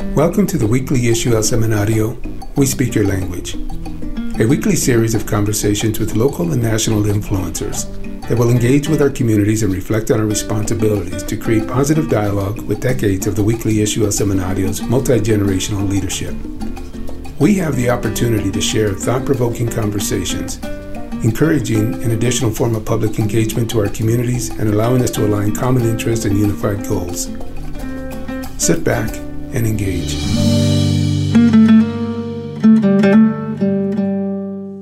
Welcome to the weekly issue El Semanario, We Speak Your Language, a weekly series of conversations with local and national influencers that will engage with our communities and reflect on our responsibilities to create positive dialogue with decades of the weekly issue El Semanario's multi generational leadership. We have the opportunity to share thought provoking conversations, encouraging an additional form of public engagement to our communities and allowing us to align common interests and unified goals. Sit back and engage.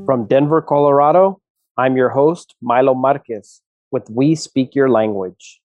From Denver, Colorado, I'm your host, Milo Marquez, with We Speak Your Language.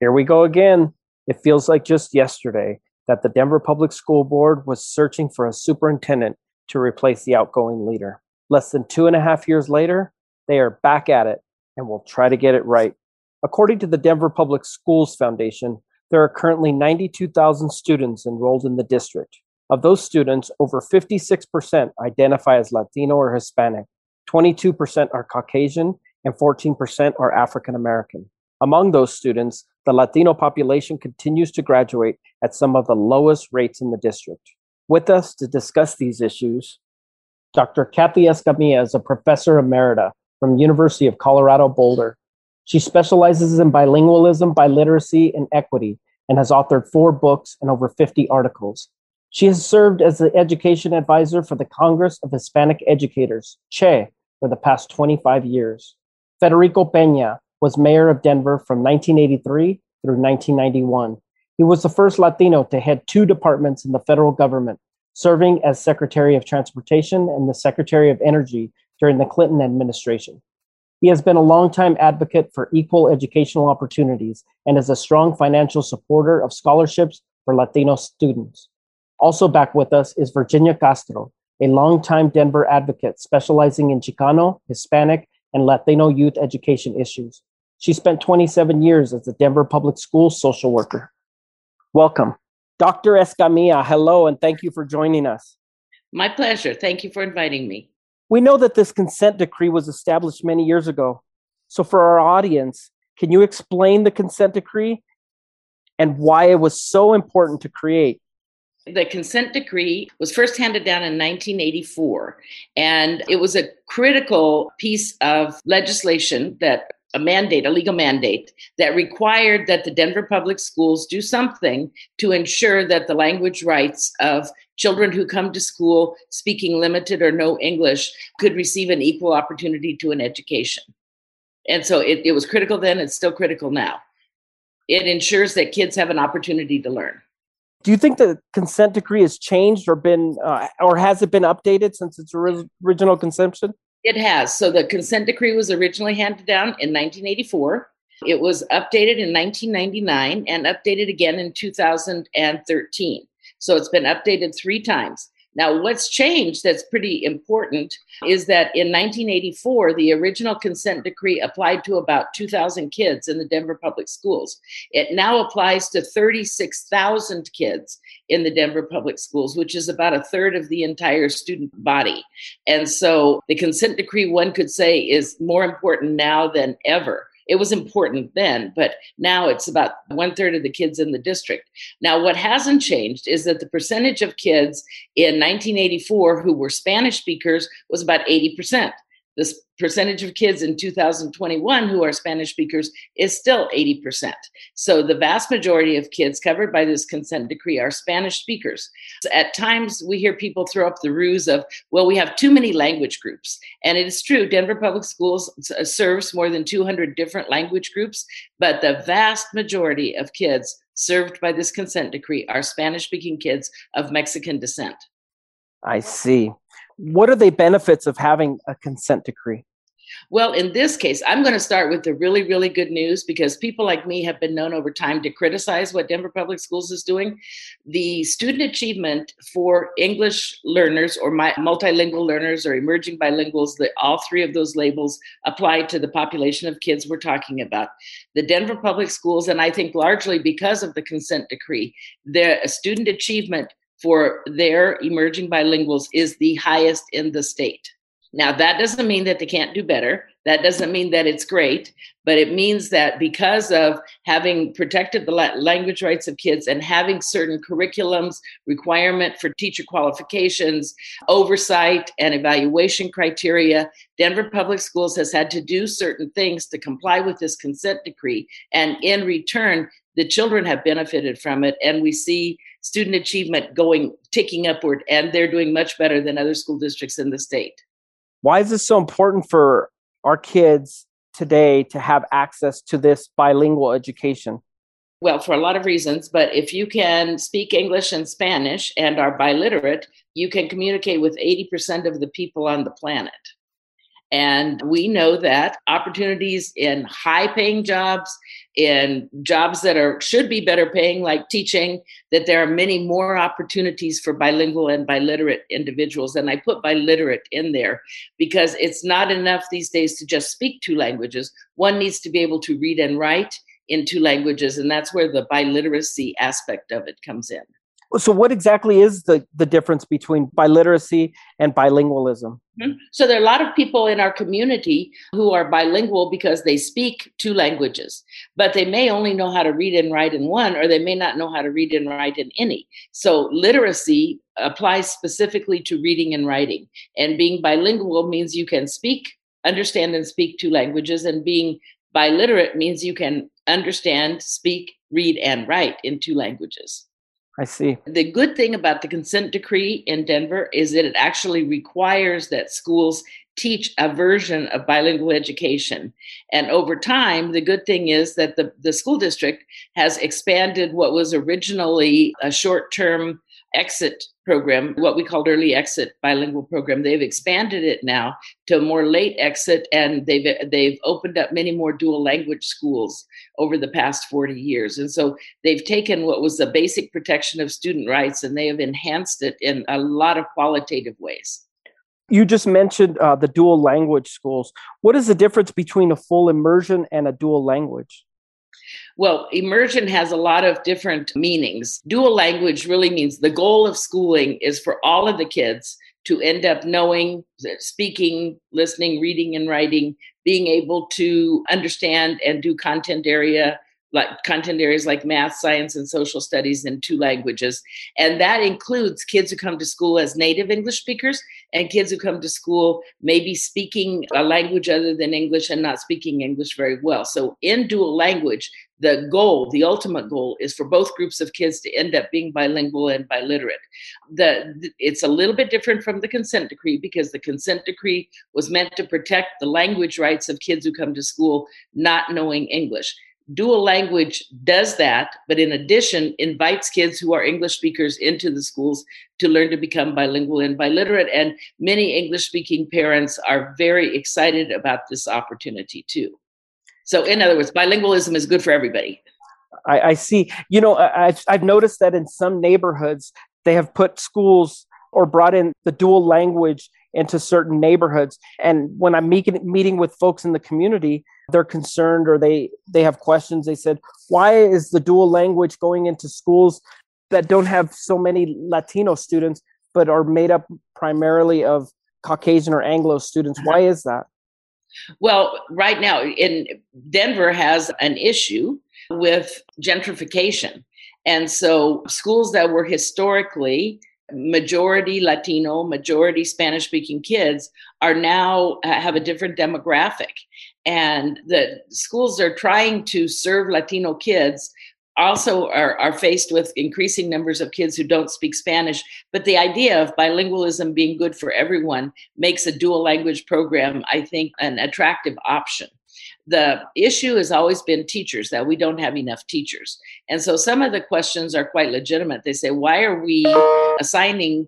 Here we go again. It feels like just yesterday that the Denver Public School Board was searching for a superintendent to replace the outgoing leader. Less than two and a half years later, they are back at it and will try to get it right. According to the Denver Public Schools Foundation, there are currently 92,000 students enrolled in the district. Of those students, over 56% identify as Latino or Hispanic, 22% are Caucasian, and 14% are African American. Among those students, the Latino population continues to graduate at some of the lowest rates in the district. With us to discuss these issues, Dr. Kathy Escamilla is a professor emerita from University of Colorado Boulder she specializes in bilingualism, biliteracy, and equity, and has authored four books and over 50 articles. She has served as the education advisor for the Congress of Hispanic Educators, CHE, for the past 25 years. Federico Pena was mayor of Denver from 1983 through 1991. He was the first Latino to head two departments in the federal government, serving as Secretary of Transportation and the Secretary of Energy during the Clinton administration. He has been a longtime advocate for equal educational opportunities and is a strong financial supporter of scholarships for Latino students. Also back with us is Virginia Castro, a longtime Denver advocate specializing in Chicano, Hispanic, and Latino youth education issues. She spent 27 years as a Denver Public Schools social worker. Welcome. Dr. Escamilla, hello, and thank you for joining us. My pleasure. Thank you for inviting me. We know that this consent decree was established many years ago. So, for our audience, can you explain the consent decree and why it was so important to create? The consent decree was first handed down in 1984, and it was a critical piece of legislation that a mandate, a legal mandate that required that the Denver public schools do something to ensure that the language rights of children who come to school speaking limited or no English could receive an equal opportunity to an education. And so it, it was critical then, it's still critical now. It ensures that kids have an opportunity to learn. Do you think the consent decree has changed or been, uh, or has it been updated since its original conception? It has. So the consent decree was originally handed down in 1984. It was updated in 1999 and updated again in 2013. So it's been updated three times. Now, what's changed that's pretty important is that in 1984, the original consent decree applied to about 2,000 kids in the Denver public schools. It now applies to 36,000 kids in the Denver public schools, which is about a third of the entire student body. And so the consent decree, one could say, is more important now than ever it was important then, but now it's about one third of the kids in the district. Now, what hasn't changed is that the percentage of kids in 1984 who were Spanish speakers was about 80%. The percentage of kids in 2021 who are Spanish speakers is still 80%. So the vast majority of kids covered by this consent decree are Spanish speakers. At times, we hear people throw up the ruse of, well, we have too many language groups. And it is true, Denver Public Schools uh, serves more than 200 different language groups, but the vast majority of kids served by this consent decree are Spanish speaking kids of Mexican descent. I see what are the benefits of having a consent decree? Well, in this case, I'm going to start with the really, really good news because people like me have been known over time to criticize what Denver Public Schools is doing. The student achievement for English learners or multilingual learners or emerging bilinguals, the, all three of those labels apply to the population of kids we're talking about. The Denver Public Schools, and I think largely because of the consent decree, their student achievement for their emerging bilinguals is the highest in the state. Now, that doesn't mean that they can't do better. That doesn't mean that it's great, but it means that because of having protected the language rights of kids and having certain curriculums, requirement for teacher qualifications, oversight, and evaluation criteria, Denver Public Schools has had to do certain things to comply with this consent decree. And in return, the children have benefited from it. And we see student achievement going ticking upward, and they're doing much better than other school districts in the state. Why is this so important for our kids today to have access to this bilingual education? Well, for a lot of reasons, but if you can speak English and Spanish and are biliterate, you can communicate with 80% of the people on the planet. And we know that opportunities in high paying jobs, in jobs that are should be better paying, like teaching, that there are many more opportunities for bilingual and biliterate individuals. And I put biliterate in there because it's not enough these days to just speak two languages. One needs to be able to read and write in two languages, and that's where the biliteracy aspect of it comes in. So, what exactly is the, the difference between biliteracy and bilingualism? Mm-hmm. So, there are a lot of people in our community who are bilingual because they speak two languages, but they may only know how to read and write in one, or they may not know how to read and write in any. So, literacy applies specifically to reading and writing. And being bilingual means you can speak, understand, and speak two languages, and being biliterate means you can understand, speak, read, and write in two languages. I see. The good thing about the consent decree in Denver is that it actually requires that schools teach a version of bilingual education. And over time, the good thing is that the, the school district has expanded what was originally a short term exit program, what we called early exit bilingual program. They've expanded it now to more late exit, and they've they've opened up many more dual language schools over the past 40 years. And so they've taken what was the basic protection of student rights and they have enhanced it in a lot of qualitative ways. You just mentioned uh, the dual language schools. What is the difference between a full immersion and a dual language? Well, immersion has a lot of different meanings. Dual language really means the goal of schooling is for all of the kids to end up knowing, speaking, listening, reading, and writing, being able to understand and do content area like content areas like math, science, and social studies in two languages. And that includes kids who come to school as native English speakers and kids who come to school maybe speaking a language other than English and not speaking English very well. So in dual language, the goal, the ultimate goal, is for both groups of kids to end up being bilingual and biliterate. The, it's a little bit different from the consent decree because the consent decree was meant to protect the language rights of kids who come to school not knowing English dual language does that, but in addition, invites kids who are English speakers into the schools to learn to become bilingual and biliterate. And many English speaking parents are very excited about this opportunity too. So, in other words, bilingualism is good for everybody. I, I see. You know, I've, I've noticed that in some neighborhoods, they have put schools or brought in the dual language into certain neighborhoods. And when I'm meeting, meeting with folks in the community, they're concerned or they they have questions they said why is the dual language going into schools that don't have so many latino students but are made up primarily of caucasian or anglo students why is that well right now in denver has an issue with gentrification and so schools that were historically majority Latino, majority Spanish speaking kids are now uh, have a different demographic. And the schools are trying to serve Latino kids also are, are faced with increasing numbers of kids who don't speak Spanish. But the idea of bilingualism being good for everyone makes a dual language program, I think, an attractive option the issue has always been teachers that we don't have enough teachers and so some of the questions are quite legitimate they say why are we assigning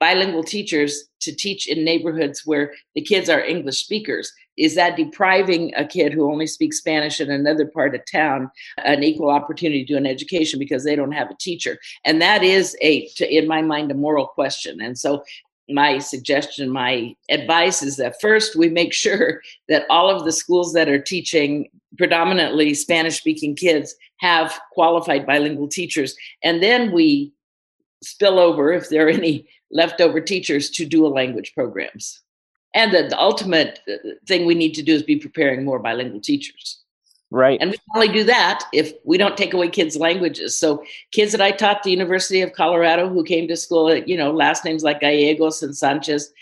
bilingual teachers to teach in neighborhoods where the kids are english speakers. Is that depriving a kid who only speaks spanish in another part of town an equal opportunity to an education because they don't have a teacher? And that is a to, in my mind a moral question. And so my suggestion, my advice is that first we make sure that all of the schools that are teaching predominantly Spanish speaking kids have qualified bilingual teachers. And then we spill over, if there are any leftover teachers, to dual language programs. And the, the ultimate uh, thing we need to do is be preparing more bilingual teachers. Right. And we can only do that if we don't take away kids' languages. So kids that I taught at the University of Colorado who came to school, at, you know, last names like Gallegos and Sanchez,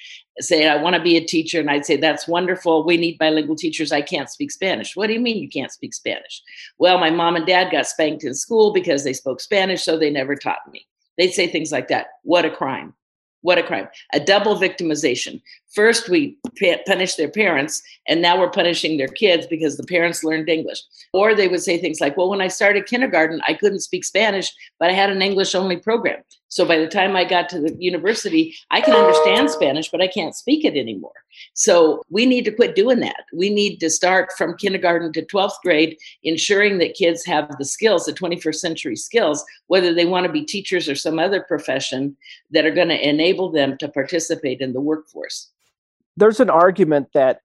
say, I want to be a teacher. And I'd say, that's wonderful. We need bilingual teachers. I can't speak Spanish. What do you mean you can't speak Spanish? Well, my mom and dad got spanked in school because they spoke Spanish, so they never taught me. They'd say things like that. What a crime. What a crime. A double victimization. First, we punish their parents, and now we're punishing their kids because the parents learned English. Or they would say things like, Well, when I started kindergarten, I couldn't speak Spanish, but I had an English only program. So by the time I got to the university, I can understand Spanish, but I can't speak it anymore. So we need to quit doing that. We need to start from kindergarten to 12th grade, ensuring that kids have the skills, the 21st century skills, whether they want to be teachers or some other profession that are going to enable them to participate in the workforce. There's an argument that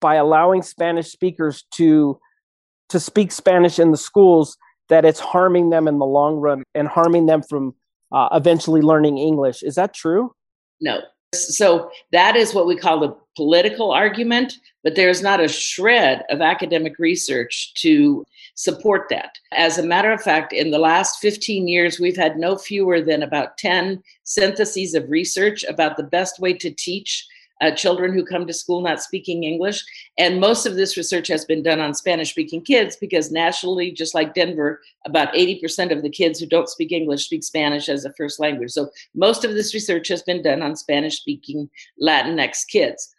by allowing Spanish speakers to to speak Spanish in the schools, that it's harming them in the long run and harming them from uh, eventually learning English. Is that true? No. So that is what we call the political argument, but there's not a shred of academic research to support that. As a matter of fact, in the last 15 years, we've had no fewer than about 10 syntheses of research about the best way to teach uh, children who come to school not speaking English. And most of this research has been done on Spanish speaking kids because nationally, just like Denver, about 80% of the kids who don't speak English speak Spanish as a first language. So most of this research has been done on Spanish speaking Latinx kids.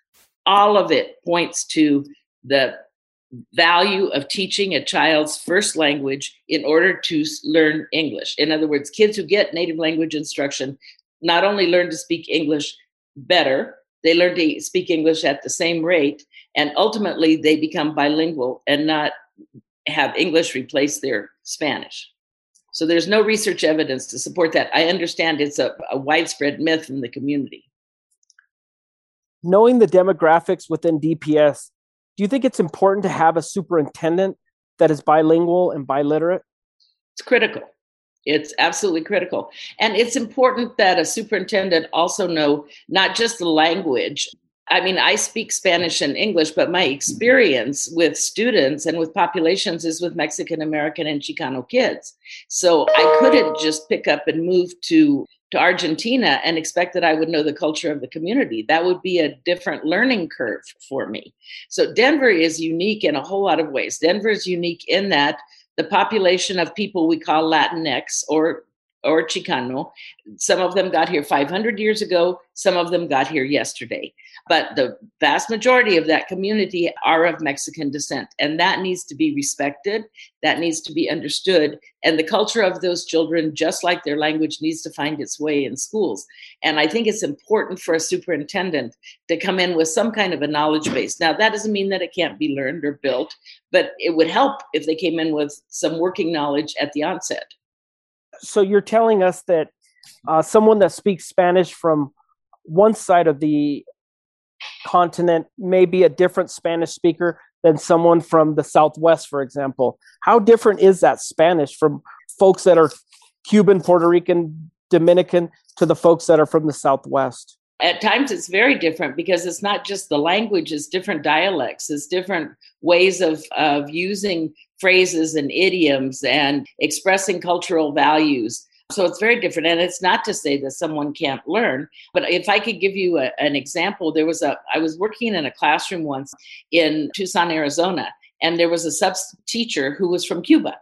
All of it points to the value of teaching a child's first language in order to learn English. In other words, kids who get native language instruction not only learn to speak English better, they learn to speak English at the same rate, and ultimately they become bilingual and not have English replace their Spanish. So there's no research evidence to support that. I understand it's a, a widespread myth in the community. Knowing the demographics within DPS, do you think it's important to have a superintendent that is bilingual and biliterate? It's critical. It's absolutely critical. And it's important that a superintendent also know not just the language. I mean, I speak Spanish and English, but my experience with students and with populations is with Mexican American and Chicano kids. So I couldn't just pick up and move to to Argentina and expect that I would know the culture of the community. That would be a different learning curve for me. So Denver is unique in a whole lot of ways. Denver is unique in that the population of people we call Latinx or or Chicano. Some of them got here 500 years ago, some of them got here yesterday. But the vast majority of that community are of Mexican descent, and that needs to be respected, that needs to be understood. And the culture of those children, just like their language, needs to find its way in schools. And I think it's important for a superintendent to come in with some kind of a knowledge base. Now, that doesn't mean that it can't be learned or built, but it would help if they came in with some working knowledge at the onset so you're telling us that uh, someone that speaks Spanish from one side of the continent may be a different Spanish speaker than someone from the Southwest, for example. How different is that Spanish from folks that are Cuban, Puerto Rican, Dominican to the folks that are from the Southwest? At times it's very different because it's not just the language, it's different dialects, it's different ways of, of using phrases and idioms and expressing cultural values. So it's very different. And it's not to say that someone can't learn, but if I could give you a, an example, there was a, I was working in a classroom once in Tucson, Arizona, and there was a sub teacher who was from Cuba.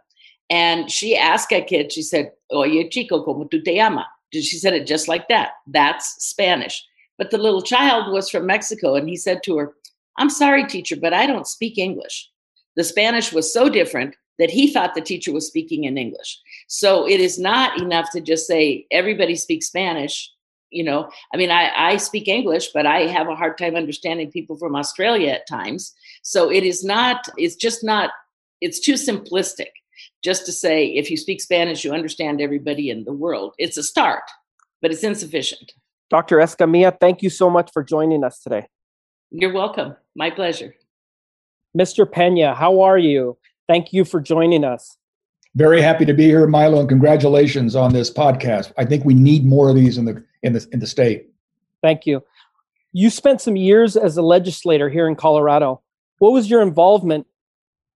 And she asked a kid, she said, Oye, chico, como tu te llama? She said it just like that. That's Spanish. But the little child was from Mexico, and he said to her, I'm sorry, teacher, but I don't speak English the Spanish was so different that he thought the teacher was speaking in English. So it is not enough to just say everybody speaks Spanish. You know, I mean, I, I speak English, but I have a hard time understanding people from Australia at times. So it is not, it's just not, it's too simplistic just to say if you speak Spanish, you understand everybody in the world. It's a start, but it's insufficient. Dr. Escamilla, thank you so much for joining us today. You're welcome. My pleasure. Mr. Pena, how are you? Thank you for joining us. Very happy to be here, Milo, and congratulations on this podcast. I think we need more of these in the in the in the state. Thank you. You spent some years as a legislator here in Colorado. What was your involvement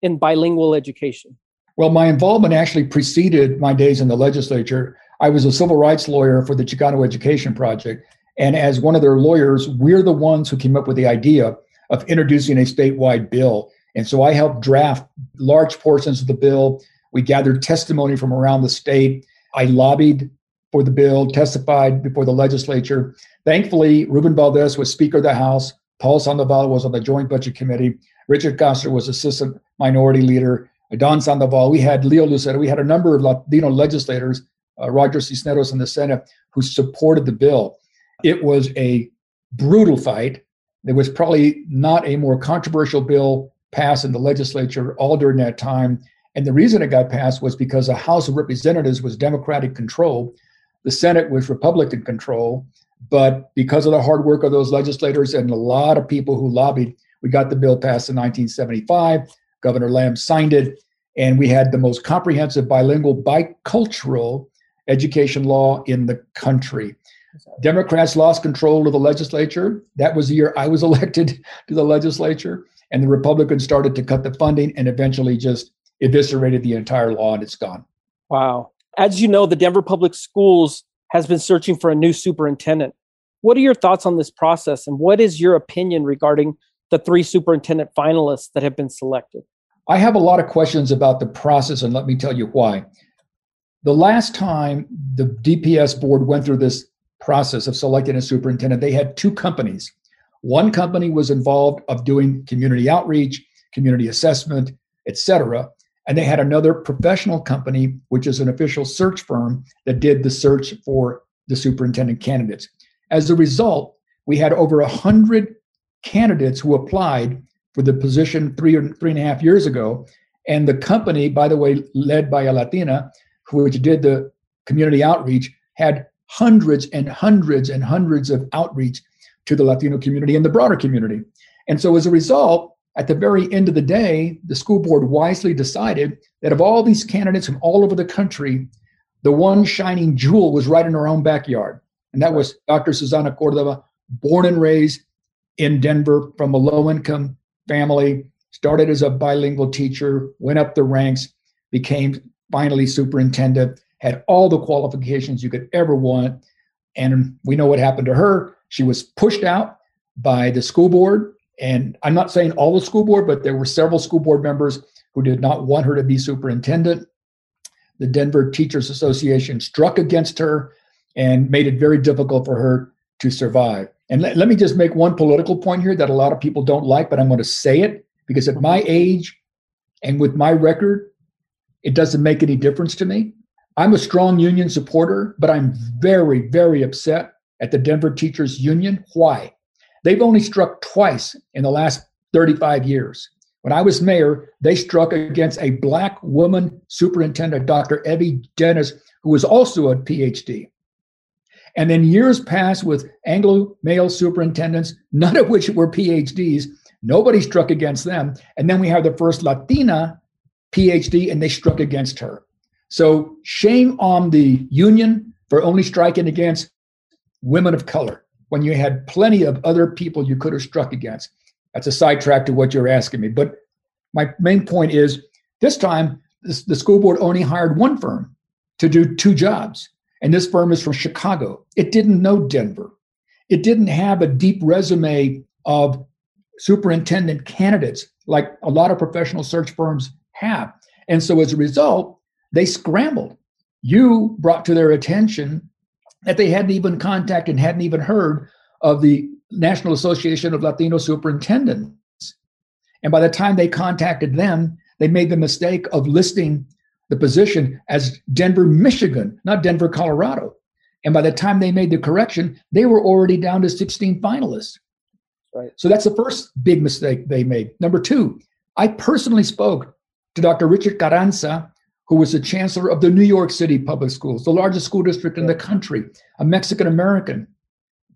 in bilingual education? Well, my involvement actually preceded my days in the legislature. I was a civil rights lawyer for the Chicano Education Project. And as one of their lawyers, we're the ones who came up with the idea of introducing a statewide bill. And so I helped draft large portions of the bill. We gathered testimony from around the state. I lobbied for the bill, testified before the legislature. Thankfully, Ruben Valdez was Speaker of the House. Paul Sandoval was on the Joint Budget Committee. Richard Castro was Assistant Minority Leader. Don Sandoval. We had Leo Lucero. We had a number of Latino legislators, uh, Roger Cisneros in the Senate, who supported the bill. It was a brutal fight. There was probably not a more controversial bill passed in the legislature all during that time. And the reason it got passed was because the House of Representatives was Democratic control the Senate was Republican control, but because of the hard work of those legislators and a lot of people who lobbied, we got the bill passed in 1975. Governor Lamm signed it, and we had the most comprehensive bilingual, bicultural education law in the country. Democrats lost control of the legislature. That was the year I was elected to the legislature, and the Republicans started to cut the funding and eventually just eviscerated the entire law, and it's gone. Wow. As you know, the Denver Public Schools has been searching for a new superintendent. What are your thoughts on this process, and what is your opinion regarding the three superintendent finalists that have been selected? I have a lot of questions about the process, and let me tell you why. The last time the DPS board went through this process of selecting a superintendent, they had two companies. One company was involved of doing community outreach, community assessment, etc. And they had another professional company, which is an official search firm that did the search for the superintendent candidates. As a result, we had over a hundred candidates who applied for the position three or three and a half years ago. And the company, by the way, led by a Latina, which did the community outreach, had hundreds and hundreds and hundreds of outreach to the Latino community and the broader community. And so as a result, at the very end of the day, the school board wisely decided that of all these candidates from all over the country, the one shining jewel was right in our own backyard. And that was Dr. Susana Cordova, born and raised in Denver from a low income family, started as a bilingual teacher, went up the ranks, became finally superintendent, had all the qualifications you could ever want. And we know what happened to her. She was pushed out by the school board and I'm not saying all the school board, but there were several school board members who did not want her to be superintendent. The Denver Teachers Association struck against her and made it very difficult for her to survive. And let, let me just make one political point here that a lot of people don't like, but I'm going to say it because at my age and with my record, it doesn't make any difference to me. I'm a strong union supporter, but I'm very, very upset at the Denver Teachers Union. Why? They've only struck twice in the last 35 years. When I was mayor, they struck against a black woman superintendent, Dr. Evie Dennis, who was also a PhD. And then years passed with Anglo male superintendents, none of which were PhDs. Nobody struck against them. And then we have the first Latina PhD, and they struck against her. So shame on the union for only striking against women of color when you had plenty of other people you could have struck against. That's a sidetrack to what you're asking me. But my main point is this time, the school board only hired one firm to do two jobs. And this firm is from Chicago. It didn't know Denver. It didn't have a deep resume of superintendent candidates like a lot of professional search firms have. And so as a result, they scrambled. You brought to their attention that they hadn't even contacted, and hadn't even heard of the National Association of Latino Superintendents. And by the time they contacted them, they made the mistake of listing the position as Denver, Michigan, not Denver, Colorado. And by the time they made the correction, they were already down to 16 finalists. Right. So that's the first big mistake they made. Number two, I personally spoke to Dr. Richard Carranza, who was the chancellor of the New York City Public Schools, the largest school district in the country, a Mexican American.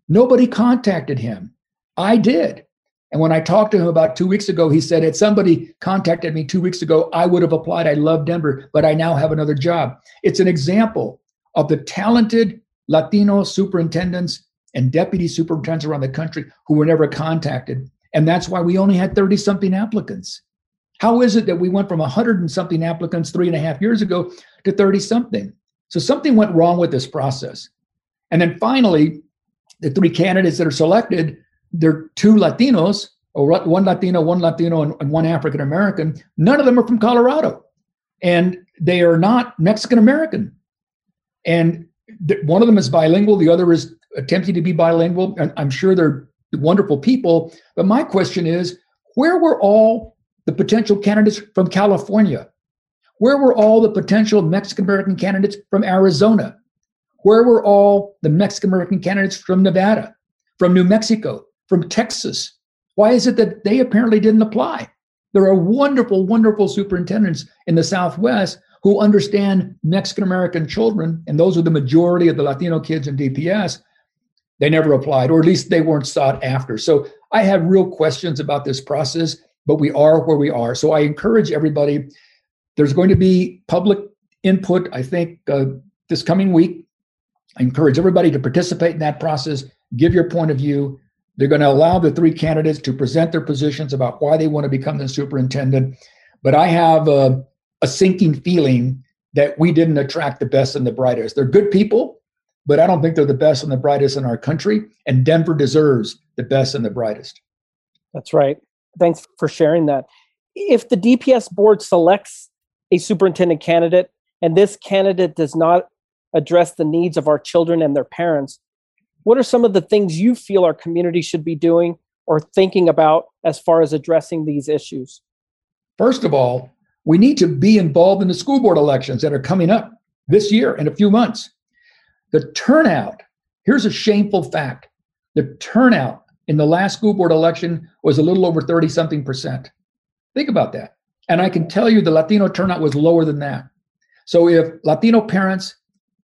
Nobody contacted him. I did. And when I talked to him about two weeks ago, he said, Had somebody contacted me two weeks ago, I would have applied. I love Denver, but I now have another job. It's an example of the talented Latino superintendents and deputy superintendents around the country who were never contacted. And that's why we only had 30 something applicants. How is it that we went from 100 and something applicants three and a half years ago to 30 something? So something went wrong with this process. And then finally, the three candidates that are selected, they're two Latinos, or one Latino, one Latino, and, and one African American. None of them are from Colorado. And they are not Mexican American. And th- one of them is bilingual, the other is attempting to be bilingual. And I'm sure they're wonderful people. But my question is where were all the potential candidates from California? Where were all the potential Mexican American candidates from Arizona? Where were all the Mexican American candidates from Nevada, from New Mexico, from Texas? Why is it that they apparently didn't apply? There are wonderful, wonderful superintendents in the Southwest who understand Mexican American children, and those are the majority of the Latino kids in DPS. They never applied, or at least they weren't sought after. So I have real questions about this process, but we are where we are. So I encourage everybody. There's going to be public input, I think, uh, this coming week. I encourage everybody to participate in that process, give your point of view. They're going to allow the three candidates to present their positions about why they want to become the superintendent. But I have a, a sinking feeling that we didn't attract the best and the brightest. They're good people, but I don't think they're the best and the brightest in our country. And Denver deserves the best and the brightest. That's right. Thanks for sharing that. If the DPS board selects a superintendent candidate and this candidate does not address the needs of our children and their parents, what are some of the things you feel our community should be doing or thinking about as far as addressing these issues? First of all, we need to be involved in the school board elections that are coming up this year in a few months. The turnout, here's a shameful fact the turnout in the last school board election was a little over 30 something percent. Think about that. And I can tell you the Latino turnout was lower than that. So if Latino parents,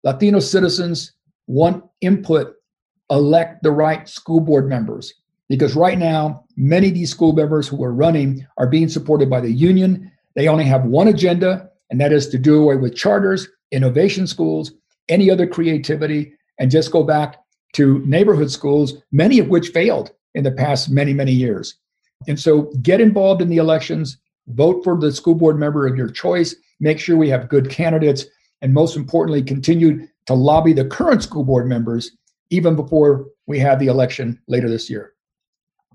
Latino citizens want input, elect the right school board members. Because right now, many of these school members who are running are being supported by the union. They only have one agenda, and that is to do away with charters, innovation schools, any other creativity, and just go back to neighborhood schools, many of which failed in the past many, many years. And so get involved in the elections, vote for the school board member of your choice, make sure we have good candidates, and most importantly, continue to lobby the current school board members even before we have the election later this year.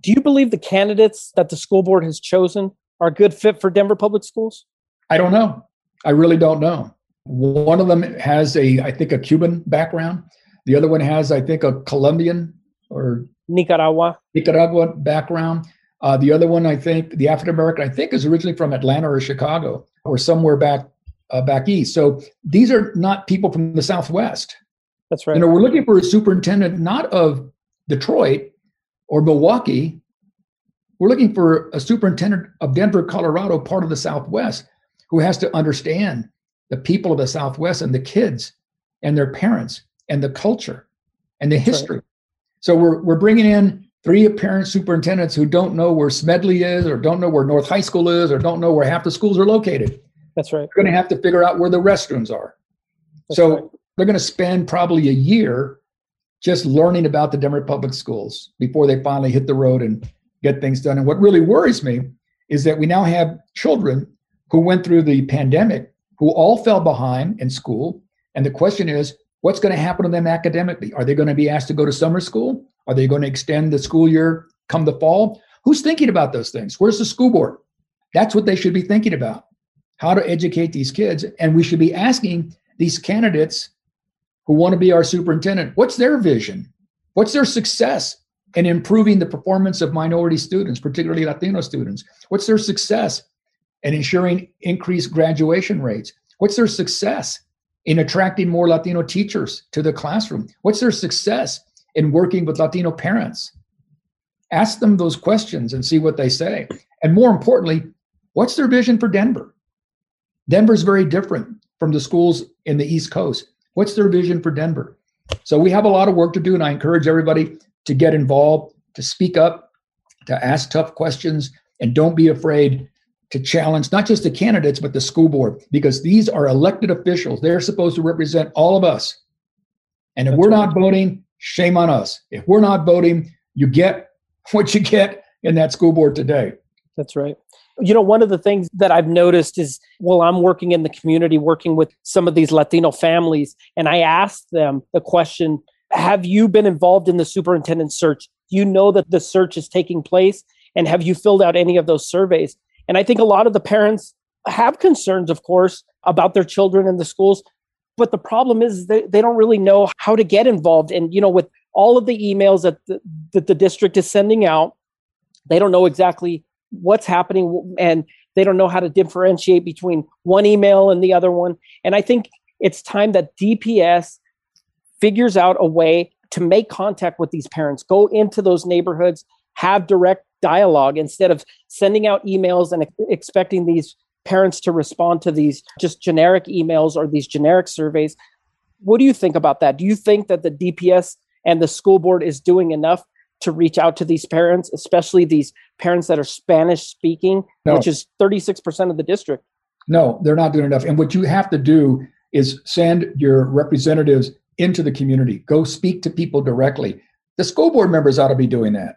Do you believe the candidates that the school board has chosen are a good fit for Denver Public Schools? I don't know. I really don't know. One of them has a, I think, a Cuban background. The other one has, I think, a Colombian or Nicaragua Nicaragua background. Uh, the other one, I think, the African American, I think, is originally from Atlanta or Chicago or somewhere back uh, back east. So these are not people from the Southwest. That's right. You know, we're looking for a superintendent not of Detroit or Milwaukee. We're looking for a superintendent of Denver, Colorado, part of the Southwest, who has to understand the people of the Southwest and the kids and their parents and the culture and the history. Right. So we're we're bringing in three apparent superintendents who don't know where Smedley is, or don't know where North High School is, or don't know where half the schools are located. That's right. They're going to have to figure out where the restrooms are. That's so right. They're going to spend probably a year just learning about the Denver public schools before they finally hit the road and get things done. And what really worries me is that we now have children who went through the pandemic who all fell behind in school. And the question is, what's going to happen to them academically? Are they going to be asked to go to summer school? Are they going to extend the school year come the fall? Who's thinking about those things? Where's the school board? That's what they should be thinking about how to educate these kids. And we should be asking these candidates who want to be our superintendent what's their vision? What's their success in improving the performance of minority students, particularly Latino students? What's their success in ensuring increased graduation rates? What's their success in attracting more Latino teachers to the classroom? What's their success in working with Latino parents? Ask them those questions and see what they say. And more importantly, what's their vision for Denver? Denver's very different from the schools in the East Coast. What's their vision for Denver? So we have a lot of work to do, and I encourage everybody to get involved, to speak up, to ask tough questions, and don't be afraid to challenge not just the candidates, but the school board, because these are elected officials. They're supposed to represent all of us. And if That's we're right. not voting, shame on us. If we're not voting, you get what you get in that school board today. That's right. You know, one of the things that I've noticed is while I'm working in the community, working with some of these Latino families, and I asked them the question Have you been involved in the superintendent search? Do you know that the search is taking place? And have you filled out any of those surveys? And I think a lot of the parents have concerns, of course, about their children in the schools. But the problem is they, they don't really know how to get involved. And, you know, with all of the emails that the, that the district is sending out, they don't know exactly what's happening and they don't know how to differentiate between one email and the other one. And I think it's time that DPS figures out a way to make contact with these parents, go into those neighborhoods, have direct dialogue instead of sending out emails and expecting these parents to respond to these just generic emails or these generic surveys. What do you think about that? Do you think that the DPS and the school board is doing enough to reach out to these parents, especially these parents that are Spanish speaking, no. which is 36% of the district? No, they're not doing enough. And what you have to do is send your representatives into the community, go speak to people directly. The school board members ought to be doing that.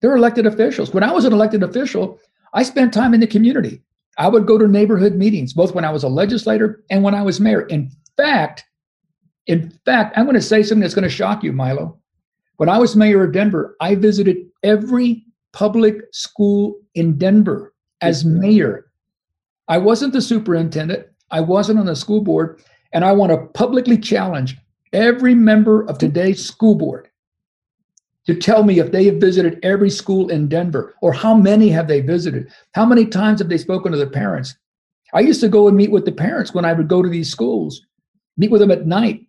They're elected officials. When I was an elected official, I spent time in the community. I would go to neighborhood meetings, both when I was a legislator and when I was mayor. In fact, in fact, I'm going to say something that's going to shock you, Milo. When I was mayor of Denver, I visited every public school in Denver as mayor. I wasn't the superintendent, I wasn't on the school board, and I want to publicly challenge every member of today's school board to tell me if they have visited every school in Denver or how many have they visited? How many times have they spoken to the parents? I used to go and meet with the parents when I would go to these schools, meet with them at night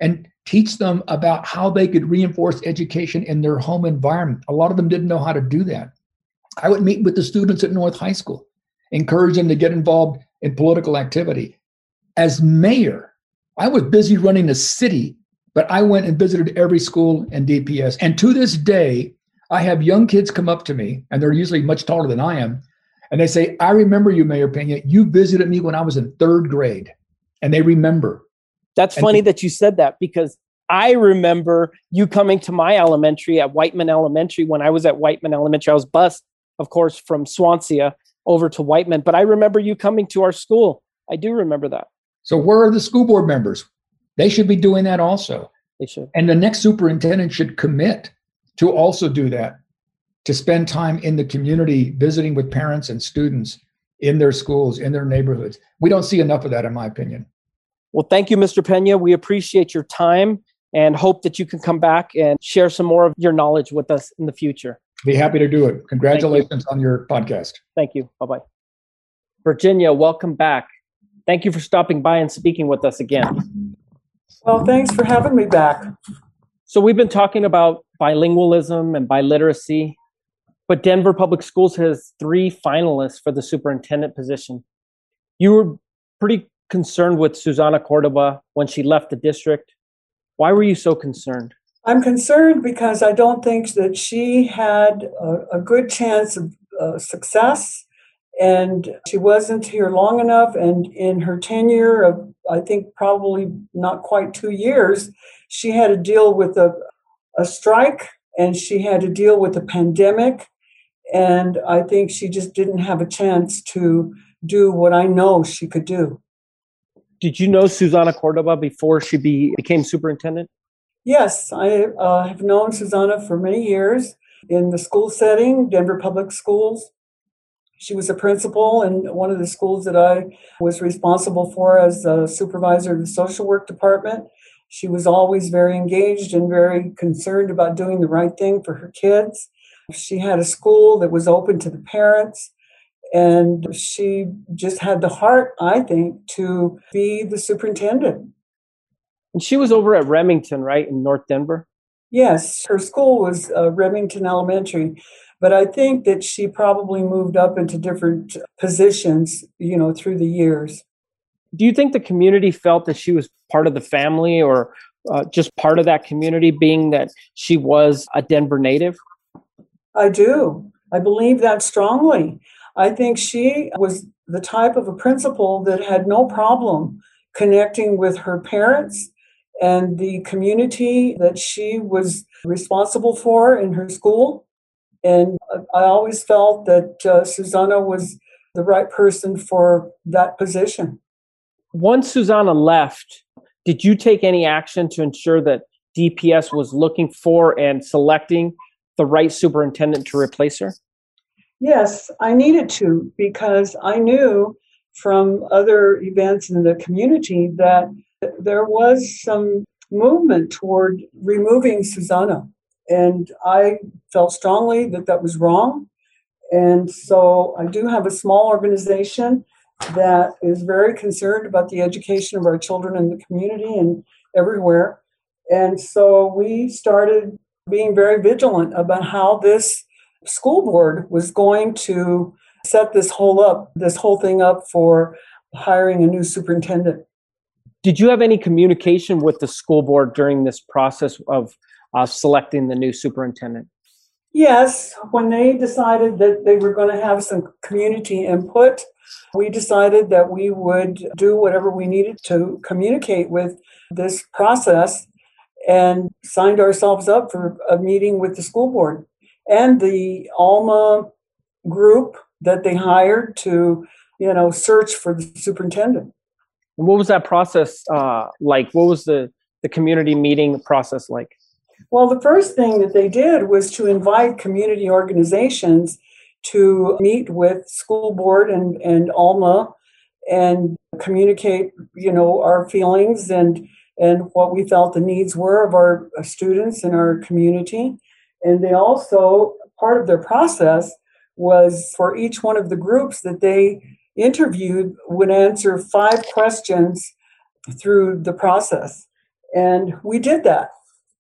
and teach them about how they could reinforce education in their home environment. A lot of them didn't know how to do that. I would meet with the students at North High School, encourage them to get involved in political activity. As mayor, I was busy running the city but I went and visited every school in DPS. And to this day, I have young kids come up to me, and they're usually much taller than I am. And they say, I remember you, Mayor Pena. You visited me when I was in third grade. And they remember. That's funny that you said that because I remember you coming to my elementary at Whiteman Elementary when I was at Whiteman Elementary. I was bused, of course, from Swansea over to Whiteman, but I remember you coming to our school. I do remember that. So, where are the school board members? They should be doing that also. They should. And the next superintendent should commit to also do that, to spend time in the community visiting with parents and students in their schools, in their neighborhoods. We don't see enough of that, in my opinion. Well, thank you, Mr. Pena. We appreciate your time and hope that you can come back and share some more of your knowledge with us in the future. Be happy to do it. Congratulations on your podcast. Thank you. Bye bye. Virginia, welcome back. Thank you for stopping by and speaking with us again. Well, thanks for having me back. So, we've been talking about bilingualism and biliteracy, but Denver Public Schools has three finalists for the superintendent position. You were pretty concerned with Susana Cordova when she left the district. Why were you so concerned? I'm concerned because I don't think that she had a, a good chance of uh, success and she wasn't here long enough and in her tenure of i think probably not quite two years she had to deal with a, a strike and she had to deal with a pandemic and i think she just didn't have a chance to do what i know she could do did you know susana cordova before she be, became superintendent yes i uh, have known susana for many years in the school setting denver public schools she was a principal in one of the schools that I was responsible for as a supervisor of the social work department. She was always very engaged and very concerned about doing the right thing for her kids. She had a school that was open to the parents, and she just had the heart, I think, to be the superintendent. And she was over at Remington, right, in North Denver? Yes, her school was uh, Remington Elementary. But I think that she probably moved up into different positions, you know, through the years. Do you think the community felt that she was part of the family or uh, just part of that community, being that she was a Denver native? I do. I believe that strongly. I think she was the type of a principal that had no problem connecting with her parents and the community that she was responsible for in her school. And I always felt that uh, Susana was the right person for that position. Once Susana left, did you take any action to ensure that DPS was looking for and selecting the right superintendent to replace her? Yes, I needed to because I knew from other events in the community that there was some movement toward removing Susana. And I felt strongly that that was wrong. And so I do have a small organization that is very concerned about the education of our children in the community and everywhere. And so we started being very vigilant about how this school board was going to set this whole up, this whole thing up for hiring a new superintendent. Did you have any communication with the school board during this process of uh, selecting the new superintendent? Yes, when they decided that they were going to have some community input, we decided that we would do whatever we needed to communicate with this process and signed ourselves up for a meeting with the school board and the Alma group that they hired to, you know, search for the superintendent. What was that process uh, like? What was the, the community meeting process like? Well, the first thing that they did was to invite community organizations to meet with school board and, and Alma and communicate, you know, our feelings and and what we felt the needs were of our students in our community. And they also, part of their process was for each one of the groups that they interviewed would answer five questions through the process. And we did that.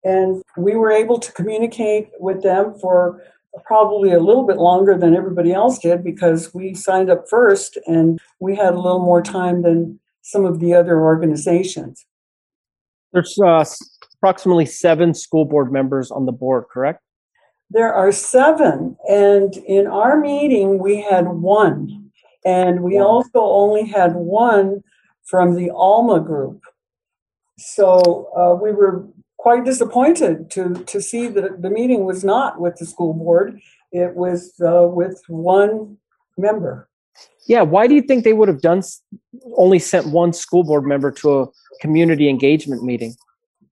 And we were able to communicate with them for probably a little bit longer than everybody else did because we signed up first and we had a little more time than some of the other organizations. There's uh, approximately seven school board members on the board, correct? There are seven. And in our meeting, we had one. And we also only had one from the Alma group. So uh, we were quite disappointed to, to see that the meeting was not with the school board, it was uh, with one member. Yeah, why do you think they would have done only sent one school board member to a community engagement meeting?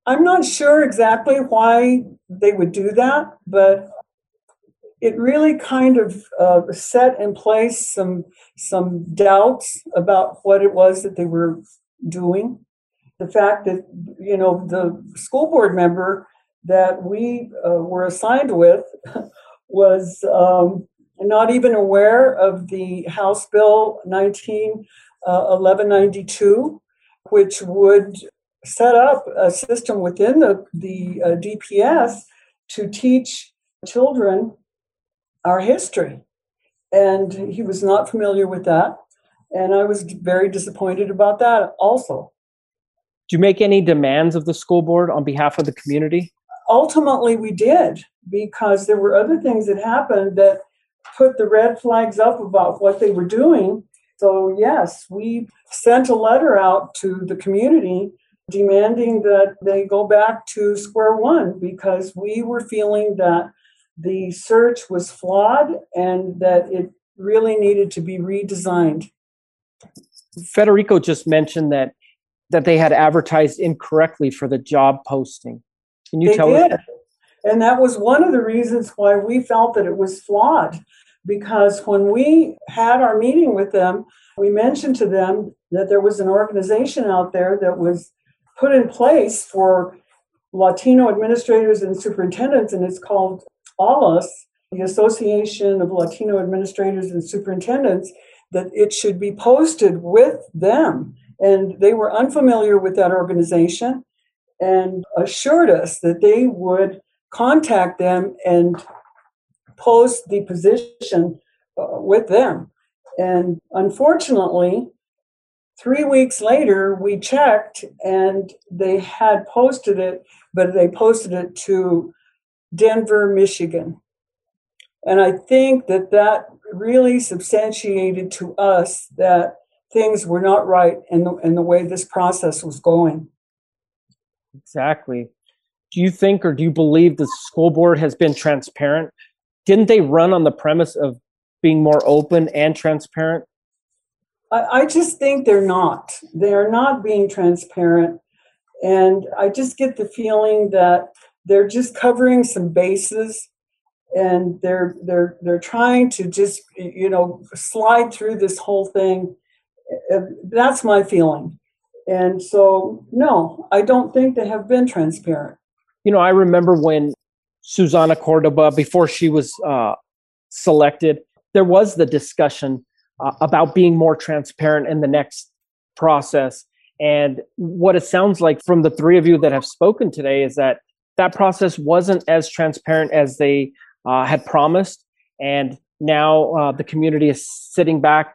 I'm not sure exactly why they would do that, but it really kind of uh, set in place some some doubts about what it was that they were doing. The fact that you know the school board member that we uh, were assigned with was um, not even aware of the House Bill 19 uh, 1192, which would set up a system within the the uh, DPS to teach children our history. And he was not familiar with that. And I was very disappointed about that also. Do you make any demands of the school board on behalf of the community? Ultimately, we did because there were other things that happened that put the red flags up about what they were doing. So, yes, we sent a letter out to the community demanding that they go back to square one because we were feeling that the search was flawed and that it really needed to be redesigned. Federico just mentioned that that they had advertised incorrectly for the job posting. Can you they tell did. us? And that was one of the reasons why we felt that it was flawed. Because when we had our meeting with them, we mentioned to them that there was an organization out there that was put in place for Latino administrators and superintendents, and it's called ALAS, the Association of Latino Administrators and Superintendents, that it should be posted with them. And they were unfamiliar with that organization and assured us that they would contact them and post the position uh, with them. And unfortunately, three weeks later, we checked and they had posted it, but they posted it to Denver, Michigan. And I think that that really substantiated to us that things were not right in the, in the way this process was going. Exactly. Do you think or do you believe the school board has been transparent? Didn't they run on the premise of being more open and transparent? I, I just think they're not. They are not being transparent. And I just get the feeling that they're just covering some bases and they're they're they're trying to just you know slide through this whole thing that's my feeling and so no i don't think they have been transparent you know i remember when susana cordova before she was uh, selected there was the discussion uh, about being more transparent in the next process and what it sounds like from the three of you that have spoken today is that that process wasn't as transparent as they uh, had promised. And now uh, the community is sitting back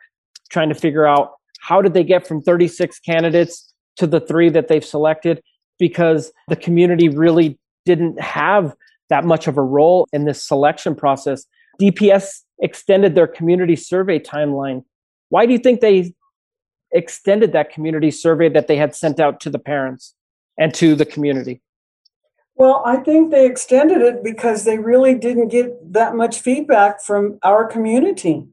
trying to figure out how did they get from 36 candidates to the three that they've selected because the community really didn't have that much of a role in this selection process. DPS extended their community survey timeline. Why do you think they extended that community survey that they had sent out to the parents and to the community? Well, I think they extended it because they really didn't get that much feedback from our community.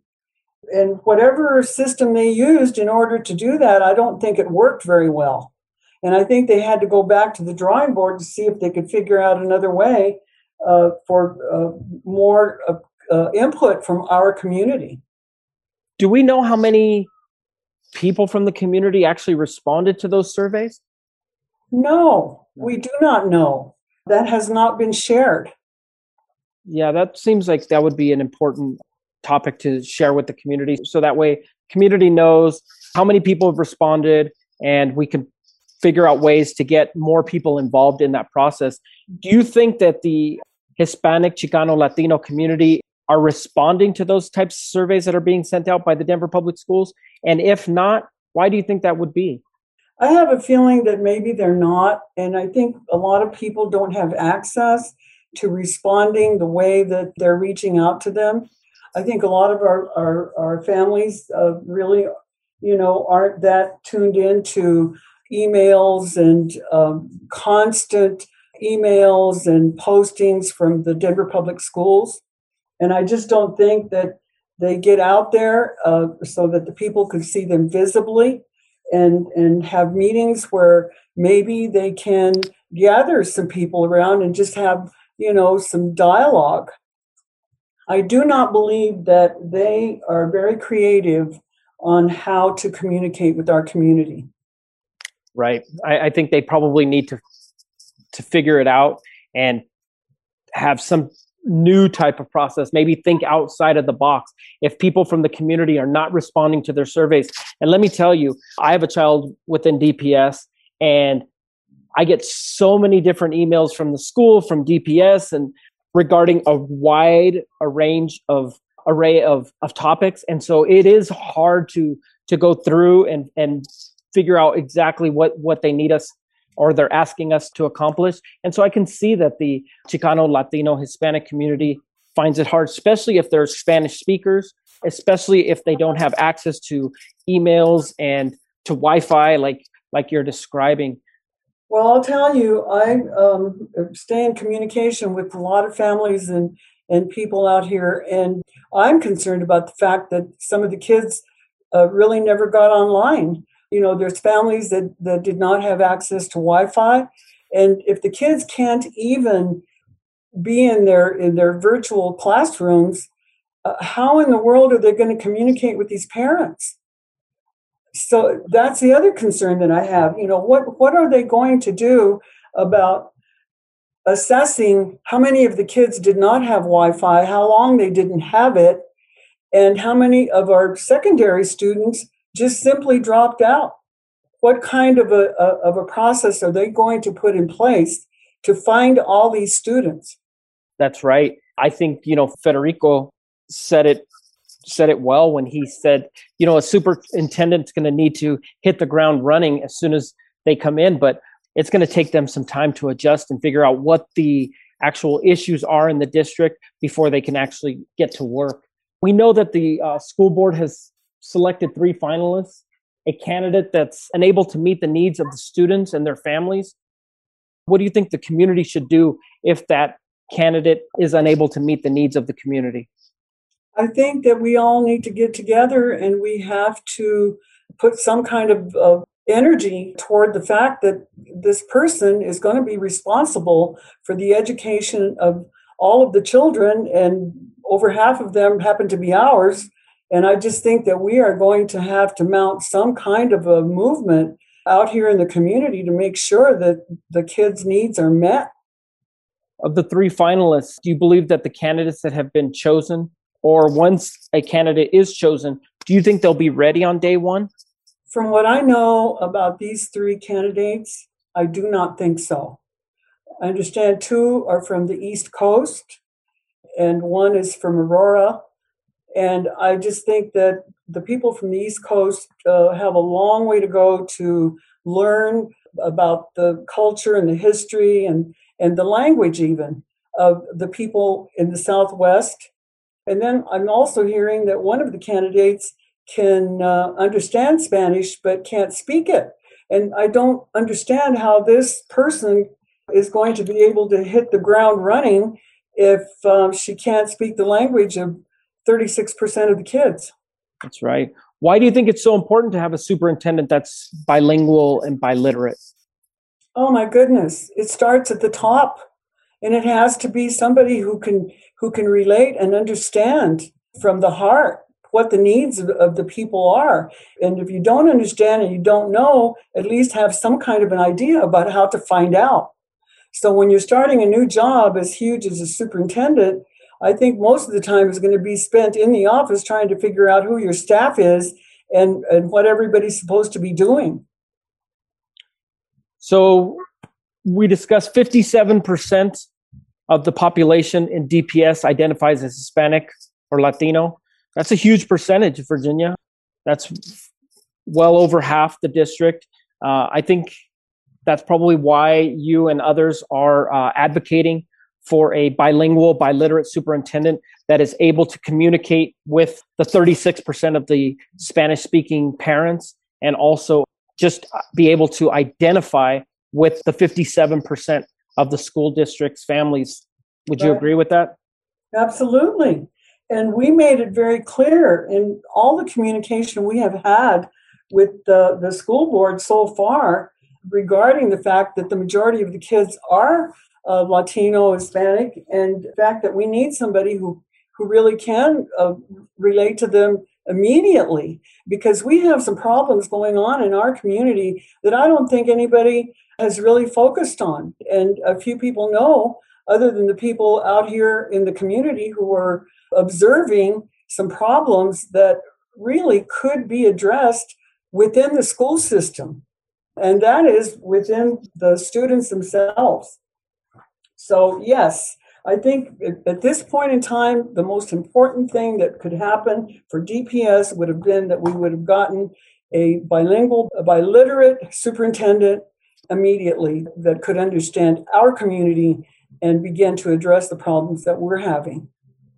And whatever system they used in order to do that, I don't think it worked very well. And I think they had to go back to the drawing board to see if they could figure out another way uh, for uh, more uh, input from our community. Do we know how many people from the community actually responded to those surveys? No, we do not know that has not been shared. Yeah, that seems like that would be an important topic to share with the community. So that way, community knows how many people have responded, and we can figure out ways to get more people involved in that process. Do you think that the Hispanic, Chicano, Latino community are responding to those types of surveys that are being sent out by the Denver Public Schools? And if not, why do you think that would be? I have a feeling that maybe they're not. And I think a lot of people don't have access to responding the way that they're reaching out to them. I think a lot of our, our, our families uh, really, you know, aren't that tuned into emails and um, constant emails and postings from the Denver Public Schools. And I just don't think that they get out there uh, so that the people could see them visibly and and have meetings where maybe they can gather some people around and just have you know some dialogue. I do not believe that they are very creative on how to communicate with our community. Right. I, I think they probably need to to figure it out and have some new type of process maybe think outside of the box if people from the community are not responding to their surveys. And let me tell you i have a child within dps and i get so many different emails from the school from dps and regarding a wide a range of array of, of topics. And so it is hard to to go through and and figure out exactly what what they need us or they're asking us to accomplish. And so I can see that the Chicano, Latino, Hispanic community finds it hard, especially if they're Spanish speakers, especially if they don't have access to emails and to Wi-Fi, like like you're describing. Well, I'll tell you, I um, stay in communication with a lot of families and and people out here, and I'm concerned about the fact that some of the kids uh, really never got online you know there's families that, that did not have access to wi-fi. And if the kids can't even be in their in their virtual classrooms uh, how in the world are they going to communicate with these parents? So that's the other concern that i have. You know what what are they going to do about assessing how many of the kids did not have wi-fi how long they didn't have it and how many of our secondary students just simply dropped out. What kind of a, a, of a process are they going to put in place to find all these students? That's right. I think, you know, Federico said it said it well when he said, you know, a superintendent's going to need to hit the ground running as soon as they come in, but it's going to take them some time to adjust and figure out what the actual issues are in the district before they can actually get to work. We know that the uh, school board has selected three finalists a candidate that's unable to meet the needs of the students and their families, What do you think the community should do if that candidate is unable to meet the needs of the community? I think that we all need to get together and we have to put some kind of, of energy toward the fact that this person is going to be responsible for the education of all of the children, and over half of them happen to be ours. And I just think that we are going to have to mount some kind of a movement out here in the community to make sure that the kids' needs are met. Of the three finalists, do you believe that the candidates that have been chosen, or once a candidate is chosen, do you think they'll be ready on day one? From what I know about these three candidates, I do not think so. I understand two are from the East Coast and one is from Aurora. And I just think that the people from the East Coast uh, have a long way to go to learn about the culture and the history and, and the language, even of the people in the Southwest. And then I'm also hearing that one of the candidates can uh, understand Spanish but can't speak it. And I don't understand how this person is going to be able to hit the ground running if um, she can't speak the language of 36% of the kids. That's right. Why do you think it's so important to have a superintendent that's bilingual and biliterate? Oh my goodness. It starts at the top and it has to be somebody who can who can relate and understand from the heart what the needs of, of, the people are. And if you don't understand and you don't know, at least have some kind of an idea about how to find out. So when you're starting a new job as huge as a superintendent, I think most of the time is going to be spent in the office trying to figure out who your staff is and, and what everybody's supposed to be doing. So we discussed 57% of the population in DPS identifies as Hispanic or Latino. That's a huge percentage, of Virginia. That's well over half the district. Uh, I think that's probably why you and others are uh, advocating for a bilingual, biliterate superintendent that is able to communicate with the 36% of the Spanish speaking parents and also just be able to identify with the 57% of the school district's families. Would you agree with that? Absolutely. And we made it very clear in all the communication we have had with the, the school board so far regarding the fact that the majority of the kids are uh, Latino, Hispanic, and the fact that we need somebody who who really can uh, relate to them immediately because we have some problems going on in our community that I don't think anybody has really focused on. And a few people know, other than the people out here in the community who are observing some problems that really could be addressed within the school system. And that is within the students themselves. So, yes, I think at this point in time, the most important thing that could happen for DPS would have been that we would have gotten a bilingual, a biliterate superintendent immediately that could understand our community and begin to address the problems that we're having.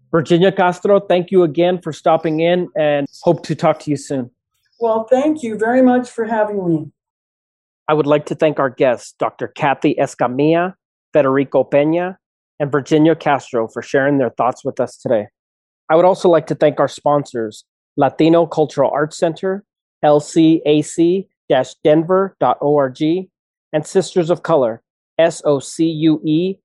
Virginia Castro, thank you again for stopping in and hope to talk to you soon. Well, thank you very much for having me. I would like to thank our guests, Dr. Kathy Escamilla, Federico Pena, and Virginia Castro for sharing their thoughts with us today. I would also like to thank our sponsors, Latino Cultural Arts Center, lcac denver.org, and Sisters of Color, socue.org.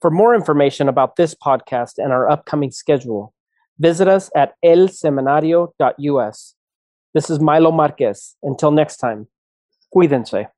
For more information about this podcast and our upcoming schedule, visit us at elsemanario.us. This is Milo Marquez. Until next time, cuídense.